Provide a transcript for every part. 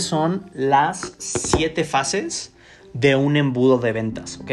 son las siete fases de un embudo de ventas, ¿ok?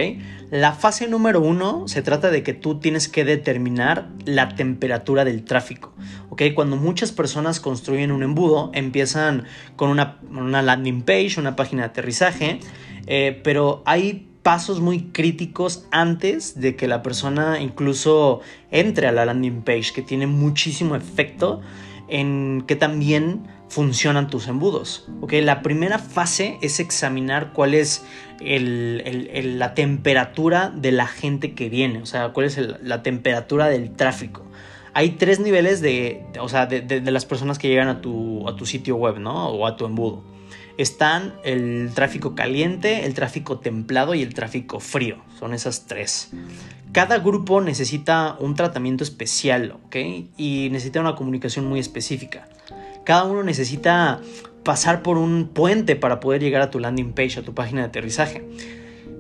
La fase número uno se trata de que tú tienes que determinar la temperatura del tráfico, ¿ok? Cuando muchas personas construyen un embudo, empiezan con una, landing page, una página de aterrizaje, eh, pero hay pasos muy críticos antes de que la persona incluso entre a la landing page, que tiene muchísimo efecto en que también funcionan tus embudos. ¿ok? La primera fase es examinar cuál es la temperatura de la gente que viene, o sea, cuál es la temperatura del tráfico. Hay tres niveles de, o sea, de, las personas que llegan a tu, a tu sitio web, ¿no? O a tu embudo. Están el tráfico caliente, el tráfico templado y el tráfico frío. Son esas tres. Cada grupo necesita un tratamiento especial, ¿ok? Y necesita una comunicación muy específica. Cada uno necesita pasar por un puente para poder llegar a tu landing page, a tu página de aterrizaje.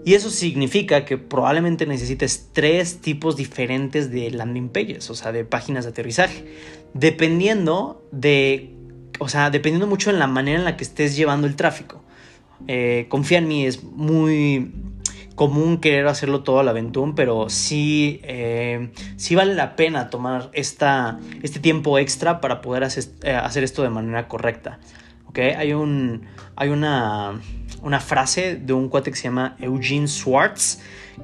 Y eso significa que probablemente necesites tres tipos diferentes de landing pages, o sea, de páginas de aterrizaje, dependiendo de, o sea, dependiendo mucho en la manera en la que estés llevando el tráfico. Eh, confía en mí, es muy común querer hacerlo todo al aventún, pero sí, eh, sí vale la pena tomar esta, este tiempo extra para poder hacer, eh, hacer esto de manera correcta. ¿Okay? Hay, un, hay una, una frase de un cuate que se llama Eugene Schwartz,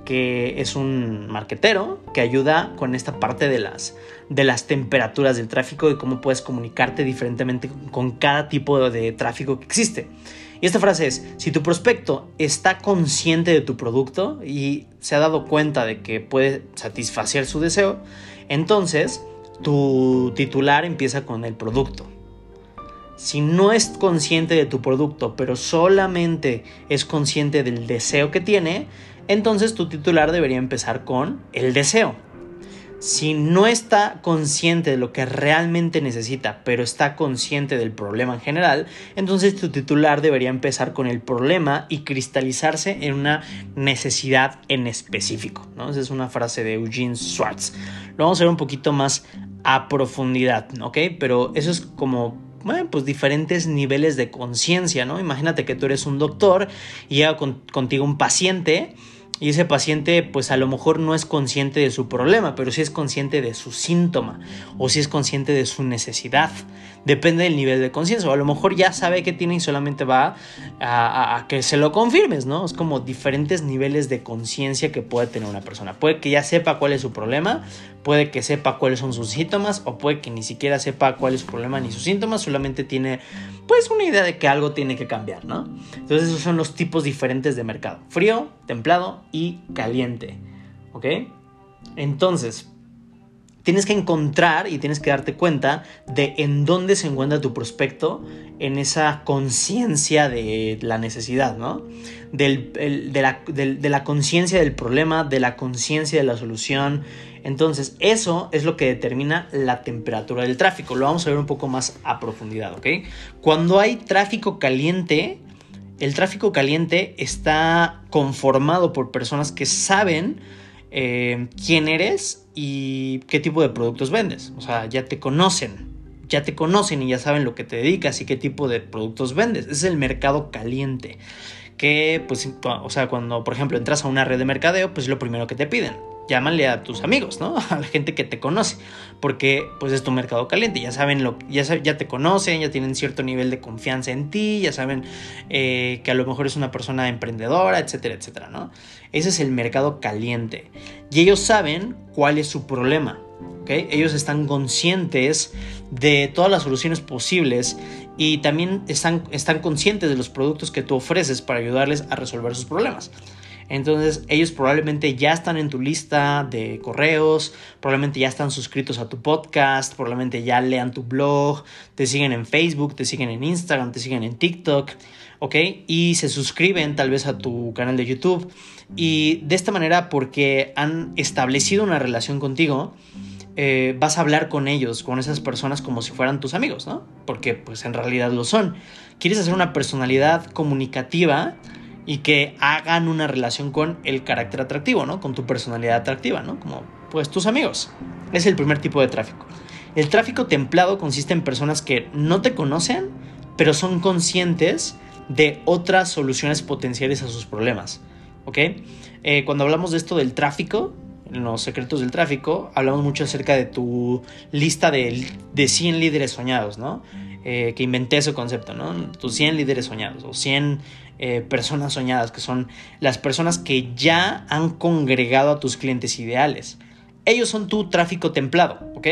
que es un marquetero que ayuda con esta parte de las, de las temperaturas del tráfico y cómo puedes comunicarte diferentemente con cada tipo de tráfico que existe. Y esta frase es, si tu prospecto está consciente de tu producto y se ha dado cuenta de que puede satisfacer su deseo, entonces tu titular empieza con el producto. Si no es consciente de tu producto, pero solamente es consciente del deseo que tiene, entonces tu titular debería empezar con el deseo. Si no está consciente de lo que realmente necesita, pero está consciente del problema en general, entonces tu titular debería empezar con el problema y cristalizarse en una necesidad en específico. ¿no? Esa es una frase de Eugene Schwartz. Lo vamos a ver un poquito más a profundidad, ¿ok? Pero eso es como bueno, pues diferentes niveles de conciencia, ¿no? Imagínate que tú eres un doctor y llega contigo un paciente y ese paciente pues a lo mejor no es consciente de su problema, pero sí es consciente de su síntoma o sí es consciente de su necesidad. Depende del nivel de conciencia. O a lo mejor ya sabe que tiene y solamente va a, que se lo confirmes, ¿no? Es como diferentes niveles de conciencia que puede tener una persona. Puede que ya sepa cuál es su problema, puede que sepa cuáles son sus síntomas o puede que ni siquiera sepa cuál es su problema ni sus síntomas, solamente tiene pues una idea de que algo tiene que cambiar, ¿no? Entonces esos son los tipos diferentes de mercado. Frío, templado y caliente. ¿Ok? Entonces, tienes que encontrar y tienes que darte cuenta de en dónde se encuentra tu prospecto en esa conciencia de la necesidad, ¿no? de la, conciencia del problema, de la conciencia de la solución. Entonces, eso es lo que determina la temperatura del tráfico. Lo vamos a ver un poco más a profundidad, ¿ok? Cuando hay tráfico caliente, el tráfico caliente está conformado por personas que saben eh, quién eres y qué tipo de productos vendes. O sea, ya te conocen, ya te conocen y ya saben lo que te dedicas y qué tipo de productos vendes. es el mercado caliente. Que, pues, o sea, cuando, por ejemplo, entras a una red de mercadeo, pues es lo primero que te piden llámale a tus amigos, ¿no? A la gente que te conoce, porque pues es tu mercado caliente, ya saben lo, ya, ya te conocen, ya tienen cierto nivel de confianza en ti, ya saben eh, que a lo mejor es una persona emprendedora, etcétera, etcétera, ¿no? Ese es el mercado caliente y ellos saben cuál es su problema, ¿ok? Ellos están conscientes de todas las soluciones posibles y también están, están conscientes de los productos que tú ofreces para ayudarles a resolver sus problemas. Entonces ellos probablemente ya están en tu lista de correos, probablemente ya están suscritos a tu podcast, probablemente ya lean tu blog, te siguen en Facebook, te siguen en Instagram, te siguen en TikTok, ¿ok? Y se suscriben tal vez a tu canal de YouTube. Y de esta manera, porque han establecido una relación contigo, eh, vas a hablar con ellos, con esas personas como si fueran tus amigos, ¿no? Porque pues en realidad lo son. Quieres hacer una personalidad comunicativa y que hagan una relación con el carácter atractivo, ¿no? Con tu personalidad atractiva, ¿no? Como pues tus amigos. Es el primer tipo de tráfico. El tráfico templado consiste en personas que no te conocen, pero son conscientes de otras soluciones potenciales a sus problemas. ¿Ok? Eh, cuando hablamos de esto del tráfico, en los secretos del tráfico, hablamos mucho acerca de tu lista de, de 100 líderes soñados, ¿no? Eh, que inventé ese concepto, ¿no? Tus 100 líderes soñados o 100 eh, personas soñadas, que son las personas que ya han congregado a tus clientes ideales. Ellos son tu tráfico templado, ¿ok?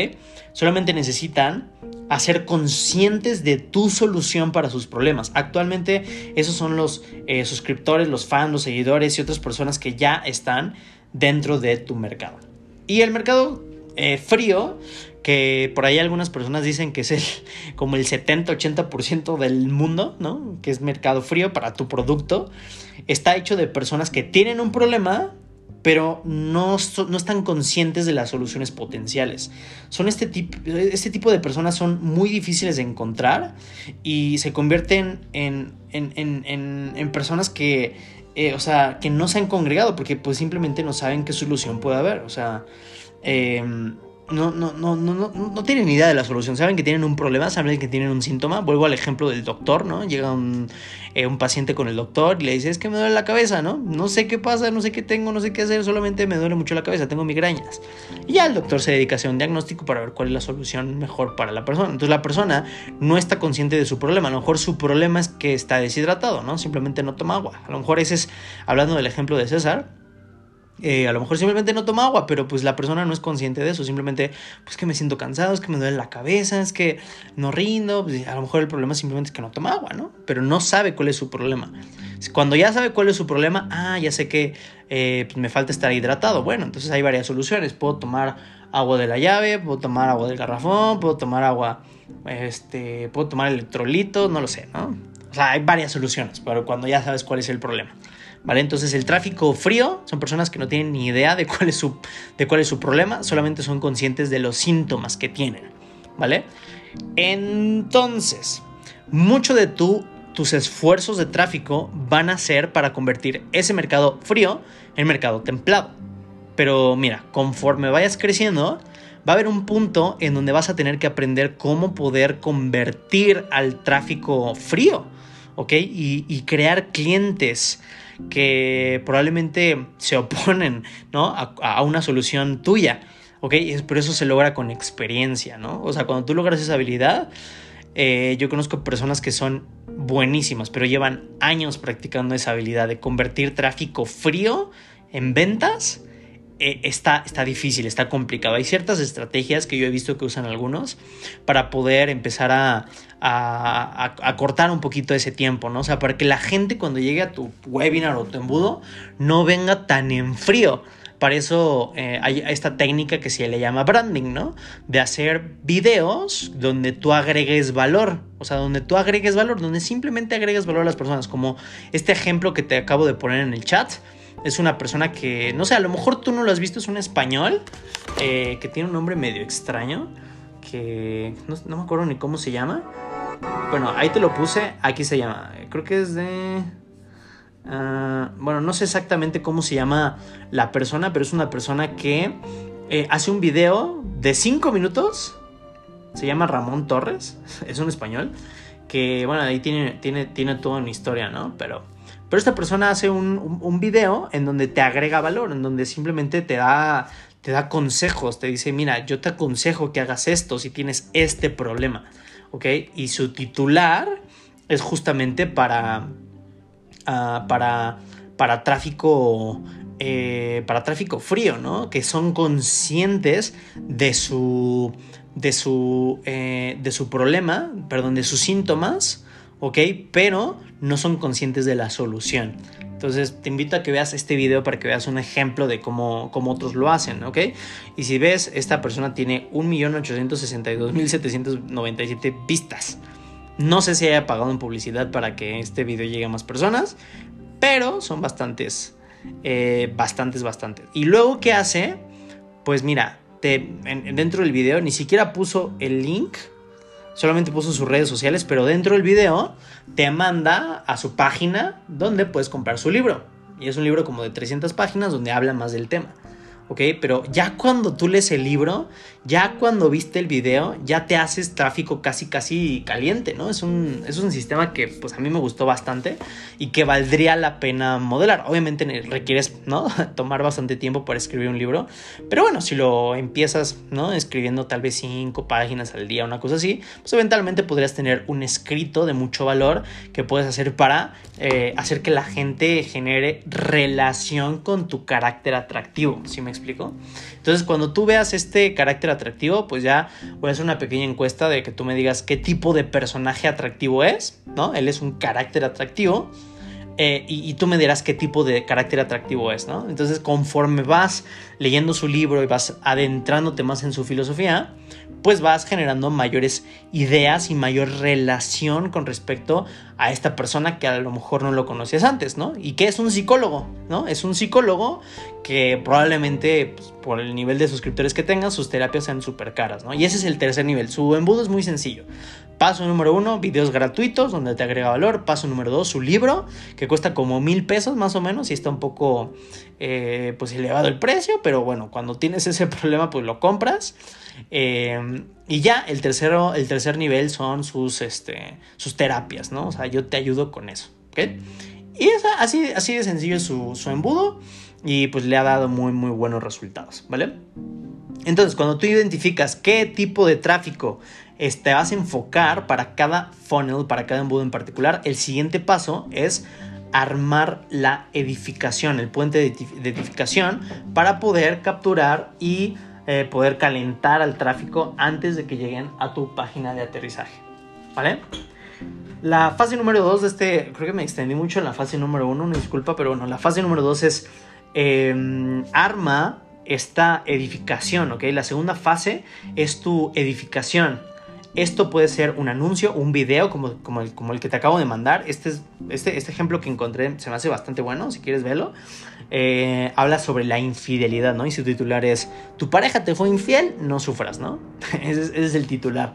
Solamente necesitan hacer conscientes de tu solución para sus problemas. Actualmente esos son los eh, suscriptores, los fans, los seguidores y otras personas que ya están dentro de tu mercado. Y el mercado eh, frío, que por ahí algunas personas dicen que es el, como el 70-80% del mundo, ¿no? Que es mercado frío para tu producto, está hecho de personas que tienen un problema pero no, no, están conscientes de las soluciones potenciales. Son este, tipo, este tipo de personas son muy difíciles de encontrar y se convierten en, en, personas que, eh, o sea, que no se han congregado porque pues simplemente no saben qué solución puede haber. O sea, eh, no, no, no, no, no, tienen idea de la solución. Saben que tienen un problema, saben que tienen un síntoma. Vuelvo al ejemplo del doctor, ¿no? Llega un, eh, un, paciente con el doctor y le dice, es que me duele la cabeza, ¿no? No sé qué pasa, no sé qué tengo, no sé qué hacer, solamente me duele mucho la cabeza, tengo migrañas. Y ya el doctor se dedica a hacer un diagnóstico para ver cuál es la solución mejor para la persona. Entonces la persona no está consciente de su problema. A lo mejor su problema es que está deshidratado, ¿no? Simplemente no toma agua. A lo mejor ese es, hablando del ejemplo de César, eh, a lo mejor simplemente no toma agua, pero pues la persona no es consciente de eso. Simplemente, pues que me siento cansado, es que me duele la cabeza, es que no rindo. Pues, a lo mejor el problema simplemente es que no toma agua, ¿no? Pero no sabe cuál es su problema. Cuando ya sabe cuál es su problema, ah, ya sé que eh, pues, me falta estar hidratado. Bueno, entonces hay varias soluciones. Puedo tomar agua de la llave, puedo tomar agua del garrafón, puedo tomar agua, este, puedo tomar electrolitos, no lo sé, ¿no? O sea, hay varias soluciones, pero cuando ya sabes cuál es el problema. Entonces el tráfico frío son personas que no tienen ni idea de cuál es su, de cuál es su problema, solamente son conscientes de los síntomas que tienen, ¿vale? Entonces, mucho de tu, tus esfuerzos de tráfico van a ser para convertir ese mercado frío en mercado templado. Pero mira, conforme vayas creciendo, va a haber un punto en donde vas a tener que aprender cómo poder convertir al tráfico frío, ¿ok? Y, crear clientes que probablemente se oponen ¿no? a, una solución tuya. ¿ok? Pero eso se logra con experiencia, ¿no? O sea, cuando tú logras esa habilidad, eh, yo conozco personas que son buenísimas, pero llevan años practicando esa habilidad de convertir tráfico frío en ventas eh, está, está difícil, está complicado. Hay ciertas estrategias que yo he visto que usan algunos para poder empezar a, a, cortar un poquito ese tiempo, ¿no? O sea, para que la gente cuando llegue a tu webinar o tu embudo no venga tan en frío. Para eso eh, hay esta técnica que se le llama branding, ¿no? De hacer videos donde tú agregues valor. O sea, donde tú agregues valor, donde simplemente agregues valor a las personas. Como este ejemplo que te acabo de poner en el chat es una persona que, no sé, a lo mejor tú no lo has visto, es un español eh, que tiene un nombre medio extraño, que no, me acuerdo ni cómo se llama. Bueno, ahí te lo puse, aquí se llama, creo que es de... Ah, bueno, no sé exactamente cómo se llama la persona, pero es una persona que eh, hace un video de 5 minutos. Se llama Ramón Torres, es un español. Que bueno, ahí tiene, tiene, tiene toda una historia, ¿no? Pero pero esta persona hace un, un, video en donde te agrega valor, en donde simplemente te da, te da consejos, te dice, mira, yo te aconsejo que hagas esto si tienes este problema, ¿ok? Y su titular es justamente para, ah, para, para tráfico eh, para tráfico frío, ¿no? Que son conscientes de su, de su, eh, de su problema, perdón, de sus síntomas, ¿ok? Pero no son conscientes de la solución. Entonces te invito a que veas este video para que veas un ejemplo de cómo, cómo otros lo hacen, ¿ok? Y si ves, esta persona tiene 1.862.797 vistas. No sé si haya pagado en publicidad para que este video llegue a más personas, pero son bastantes, eh, bastantes, bastantes. Y luego, ¿qué hace? Pues mira, dentro del video ni siquiera puso el link solamente puso sus redes sociales, pero dentro del video te manda a su página donde puedes comprar su libro. Y es un libro como de 300 páginas donde habla más del tema. ¿Ok? Pero ya cuando tú lees el libro, ya cuando viste el video, ya te haces tráfico casi, casi caliente, ¿no? Es un, es un sistema que pues a mí me gustó bastante y que valdría la pena modelar. Obviamente requieres, ¿no? Tomar bastante tiempo para escribir un libro, pero bueno, si lo empiezas, ¿no? Escribiendo tal vez cinco páginas al día, una cosa así, pues eventualmente podrías tener un escrito de mucho valor que puedes hacer para eh, hacer que la gente genere relación con tu carácter atractivo, ¿sí me explico? Entonces, cuando tú veas este carácter atractivo, pues ya voy a hacer una pequeña encuesta de que tú me digas qué tipo de personaje atractivo es, ¿no? Él es un carácter atractivo. Eh, y, tú me dirás qué tipo de carácter atractivo es, ¿no? Entonces, conforme vas leyendo su libro y vas adentrándote más en su filosofía, pues vas generando mayores ideas y mayor relación con respecto a esta persona que a lo mejor no lo conocías antes, ¿no? Y que es un psicólogo, ¿no? Es un psicólogo que probablemente pues, por el nivel de suscriptores que tenga, sus terapias sean súper caras, ¿no? Y ese es el tercer nivel. Su embudo es muy sencillo. Paso número uno, videos gratuitos donde te agrega valor. Paso número dos, su libro, que cuesta como mil pesos más o menos y está un poco eh, pues elevado el precio, pero bueno, cuando tienes ese problema pues lo compras. Eh, y ya el, tercero, el tercer nivel son sus, este, sus terapias, ¿no? O sea, yo te ayudo con eso, ¿ok? Y es así, así de sencillo su, su embudo y pues le ha dado muy, muy buenos resultados, ¿vale? Entonces, cuando tú identificas qué tipo de tráfico te este, vas a enfocar para cada funnel, para cada embudo en particular, el siguiente paso es armar la edificación, el puente de edificación para poder capturar y eh, poder calentar al tráfico antes de que lleguen a tu página de aterrizaje. ¿Vale? La fase número 2 de este, creo que me extendí mucho en la fase número 1, una disculpa, pero bueno, la fase número 2 es em, arma esta edificación, ¿ok? La segunda fase es tu edificación. Esto puede ser un anuncio, un video como, como, el, como el que te acabo de mandar. Este, es, este, este ejemplo que encontré se me hace bastante bueno, si quieres verlo. Eh, habla sobre la infidelidad, ¿no? Y su titular es, tu pareja te fue infiel, no sufras, ¿no? ese, es, el titular.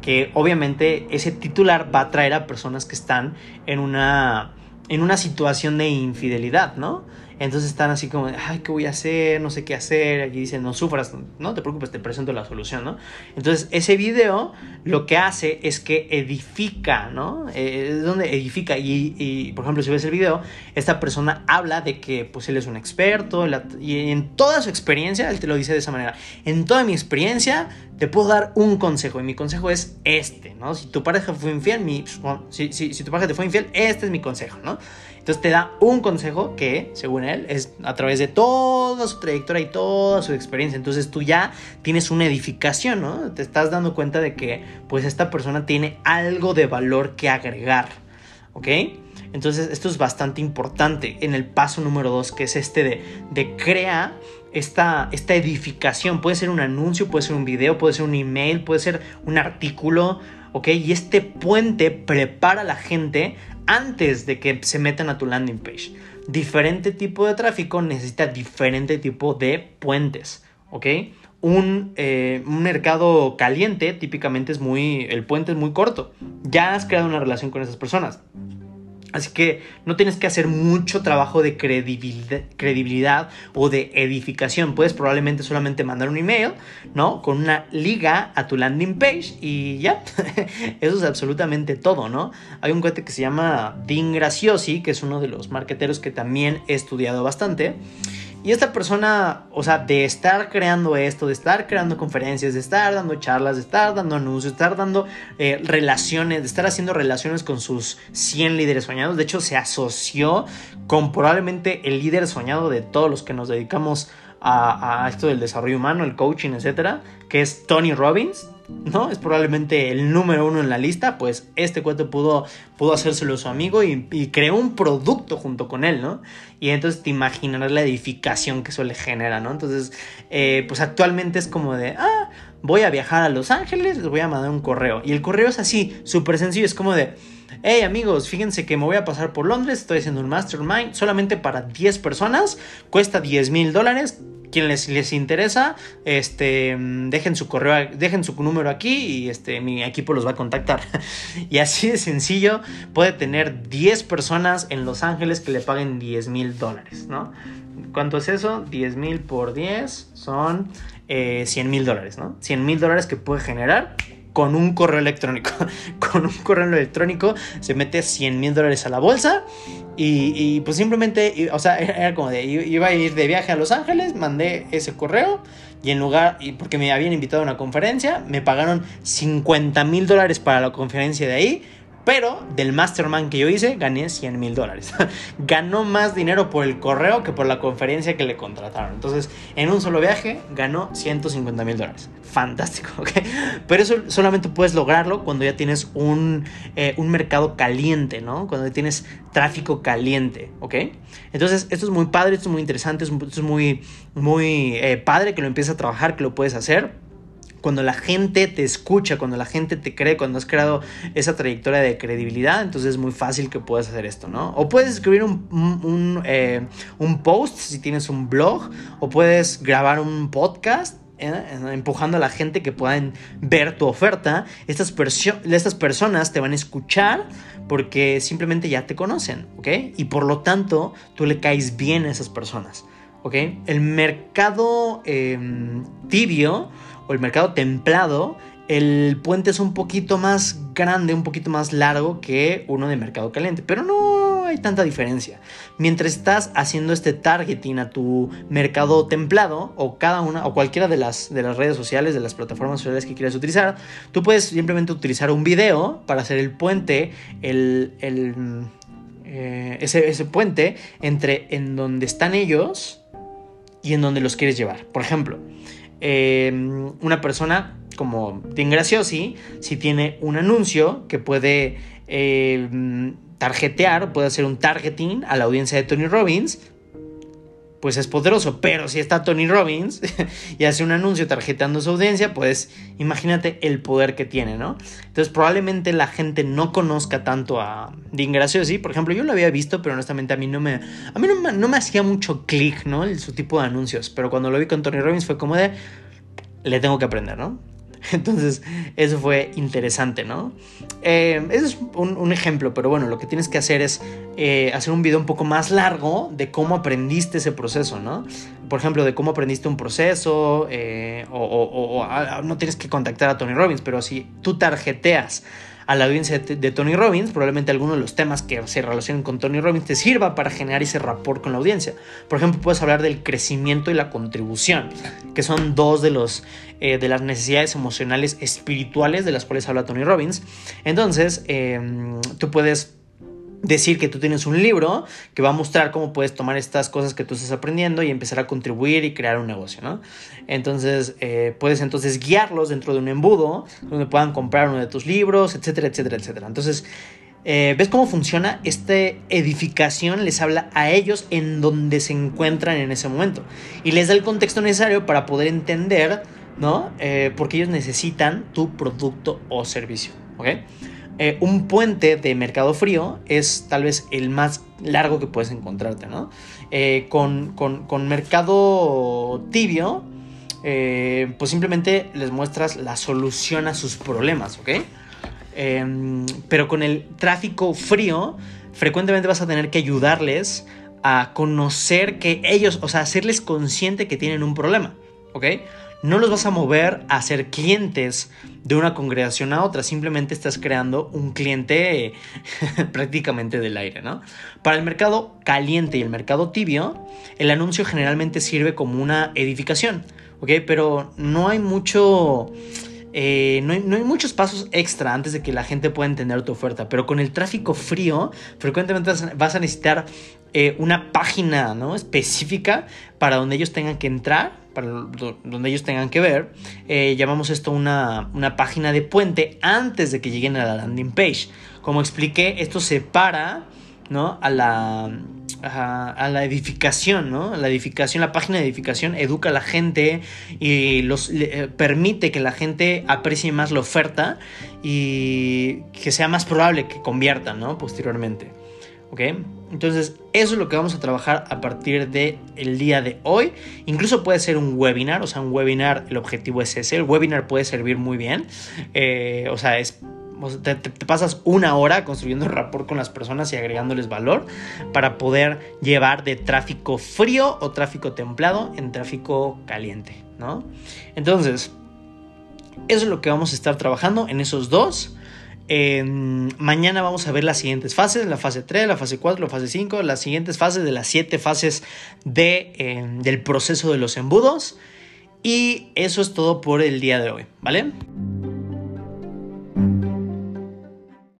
Que obviamente ese titular va a atraer a personas que están en una, en una situación de infidelidad, ¿no? Entonces están así como, ay, ¿qué voy a hacer? No sé qué hacer. Aquí dicen, no sufras, no te preocupes, te presento la solución, ¿no? Entonces ese video lo que hace es que edifica, ¿no? Eh, es donde edifica. Y, por ejemplo, si ves el video, esta persona habla de que pues él es un experto y en toda su experiencia, él te lo dice de esa manera, en toda mi experiencia te puedo dar un consejo y mi consejo es este, ¿no? Si tu pareja fue infiel, mi, si, si, si tu pareja te fue infiel, este es mi consejo, ¿no? Entonces te da un consejo que, según él, es a través de toda su trayectoria y toda su experiencia. Entonces tú ya tienes una edificación, ¿no? Te estás dando cuenta de que pues esta persona tiene algo de valor que agregar, ¿ok? Entonces esto es bastante importante en el paso número dos, que es este de, de crea esta, esta edificación. Puede ser un anuncio, puede ser un video, puede ser un email, puede ser un artículo, ¿ok? Y este puente prepara a la gente antes de que se metan a tu landing page. Diferente tipo de tráfico necesita diferente tipo de puentes, ¿ok? Un, eh, un, mercado caliente típicamente es muy, el puente es muy corto. Ya has creado una relación con esas personas. Así que no tienes que hacer mucho trabajo de credibilidad, o de edificación. Puedes probablemente solamente mandar un email, ¿no? Con una liga a tu landing page y ya. Eso es absolutamente todo, ¿no? Hay un cuate que se llama Dean Graciosi, que es uno de los marqueteros que también he estudiado bastante. Y esta persona, o sea, de estar creando esto, de estar creando conferencias, de estar dando charlas, de estar dando anuncios, de estar dando eh, relaciones, de estar haciendo relaciones con sus 100 líderes soñados. De hecho, se asoció con probablemente el líder soñado de todos los que nos dedicamos a, a esto del desarrollo humano, el coaching, etcétera, que es Tony Robbins. ¿No? Es probablemente el número uno en la lista, pues este cuate pudo, pudo hacérselo su amigo y, creó un producto junto con él, ¿no? Y entonces te imaginarás la edificación que eso le genera, ¿no? Entonces, eh, pues actualmente es como de, ah, voy a viajar a Los Ángeles, les voy a mandar un correo. Y el correo es así, súper sencillo, es como de, hey amigos, fíjense que me voy a pasar por Londres, estoy haciendo un mastermind solamente para 10 personas, cuesta 10 mil dólares, quien les, les interesa, este, dejen su correo, dejen su número aquí y este, mi equipo los va a contactar. y así de sencillo, puede tener 10 personas en Los Ángeles que le paguen 10 mil dólares, ¿no? ¿Cuánto es eso? 10 mil por 10 son 100 eh, mil dólares, ¿no? 100 mil dólares que puede generar con un correo electrónico. con un correo electrónico se mete 100 mil dólares a la bolsa y, pues simplemente, o sea, era como de, iba a ir de viaje a Los Ángeles, mandé ese correo y en lugar, y porque me habían invitado a una conferencia, me pagaron 50 mil dólares para la conferencia de ahí pero del mastermind que yo hice, gané 100 mil dólares. ganó más dinero por el correo que por la conferencia que le contrataron. Entonces, en un solo viaje, ganó 150 mil dólares. Fantástico, ¿ok? Pero eso solamente puedes lograrlo cuando ya tienes un, eh, un mercado caliente, ¿no? Cuando tienes tráfico caliente, ¿ok? Entonces, esto es muy padre, esto es muy interesante, esto es muy, muy eh, padre que lo empieces a trabajar, que lo puedes hacer cuando la gente te escucha, cuando la gente te cree, cuando has creado esa trayectoria de credibilidad, entonces es muy fácil que puedas hacer esto, ¿no? O puedes escribir un, un, eh, post si tienes un blog, o puedes grabar un podcast ¿eh? empujando a la gente que puedan ver tu oferta. Estas, estas personas te van a escuchar porque simplemente ya te conocen, ¿ok? Y por lo tanto, tú le caes bien a esas personas, ¿ok? El mercado em, tibio el mercado templado, el puente es un poquito más grande, un poquito más largo que uno de mercado caliente, pero no hay tanta diferencia. Mientras estás haciendo este targeting a tu mercado templado o cada una o cualquiera de las, de las redes sociales, de las plataformas sociales que quieras utilizar, tú puedes simplemente utilizar un video para hacer el puente, el, eh, ese, ese puente entre en donde están ellos y en donde los quieres llevar. Por ejemplo, Em, una persona como Tim Graciosi, si tiene un anuncio que puede em, targetear, puede hacer un targeting a la audiencia de Tony Robbins, pues es poderoso. Pero si está Tony Robbins y hace un anuncio tarjetando su audiencia, pues imagínate el poder que tiene, ¿no? Entonces probablemente la gente no conozca tanto a Dean Graciosi. Por ejemplo, yo lo había visto, pero honestamente a mí no me, a mí no me, hacía mucho clic, ¿no? su tipo de anuncios. Pero cuando lo vi con Tony Robbins fue como de, le tengo que aprender, ¿no? Entonces, eso fue interesante, ¿no? Eh, ese es un, ejemplo, pero bueno, lo que tienes que hacer es eh, hacer un video un poco más largo de cómo aprendiste ese proceso, ¿no? Por ejemplo, de cómo aprendiste un proceso, eh, o, no tienes que contactar a Tony Robbins, pero si tú tarjeteas a la audiencia de, Tony Robbins, probablemente alguno de los temas que se relacionen con Tony Robbins te sirva para generar ese rapport con la audiencia. Por ejemplo, puedes hablar del crecimiento y la contribución, que son dos de, los, eh, de las necesidades emocionales espirituales de las cuales habla Tony Robbins. Entonces, em, tú puedes decir que tú tienes un libro que va a mostrar cómo puedes tomar estas cosas que tú estás aprendiendo y empezar a contribuir y crear un negocio, ¿no? Entonces, eh, puedes entonces guiarlos dentro de un embudo donde puedan comprar uno de tus libros, etcétera, etcétera, etcétera. Entonces, eh, ¿ves cómo funciona? Esta edificación les habla a ellos en donde se encuentran en ese momento y les da el contexto necesario para poder entender, ¿no? Eh, porque ellos necesitan tu producto o servicio, ¿ok? Eh, un puente de mercado frío es tal vez el más largo que puedes encontrarte, ¿no? Eh, con, mercado tibio, eh, pues simplemente les muestras la solución a sus problemas, ¿ok? Em, pero con el tráfico frío, frecuentemente vas a tener que ayudarles a conocer que ellos, o sea, hacerles consciente que tienen un problema, ¿ok? No los vas a mover a ser clientes de una congregación a otra, simplemente estás creando un cliente prácticamente del aire, ¿no? Para el mercado caliente y el mercado tibio, el anuncio generalmente sirve como una edificación, ¿ok? Pero no hay mucho... Eh, no, hay, muchos pasos extra antes de que la gente pueda entender tu oferta, pero con el tráfico frío, frecuentemente vas a necesitar eh, una página ¿no? específica para donde ellos tengan que entrar para donde ellos tengan que ver. Eh, llamamos esto una, página de puente antes de que lleguen a la landing page. Como expliqué, esto separa ¿no? a, la, a, la edificación, ¿no? La edificación, la página de edificación educa a la gente y los eh, permite que la gente aprecie más la oferta y que sea más probable que conviertan, ¿no? Posteriormente. ¿ok? Entonces, eso es lo que vamos a trabajar a partir del el día de hoy. Incluso puede ser un webinar, o sea, un webinar, el objetivo es ese. El webinar puede servir muy bien, eh, o sea, es te, pasas una hora construyendo rapport con las personas y agregándoles valor para poder llevar de tráfico frío o tráfico templado en tráfico caliente, ¿no? Entonces, eso es lo que vamos a estar trabajando en esos dos. Mañana vamos a ver las siguientes fases, la fase 3, la fase 4, la fase 5, las siguientes fases de las 7 fases de, em, del proceso de los embudos. Y eso es todo por el día de hoy, ¿vale?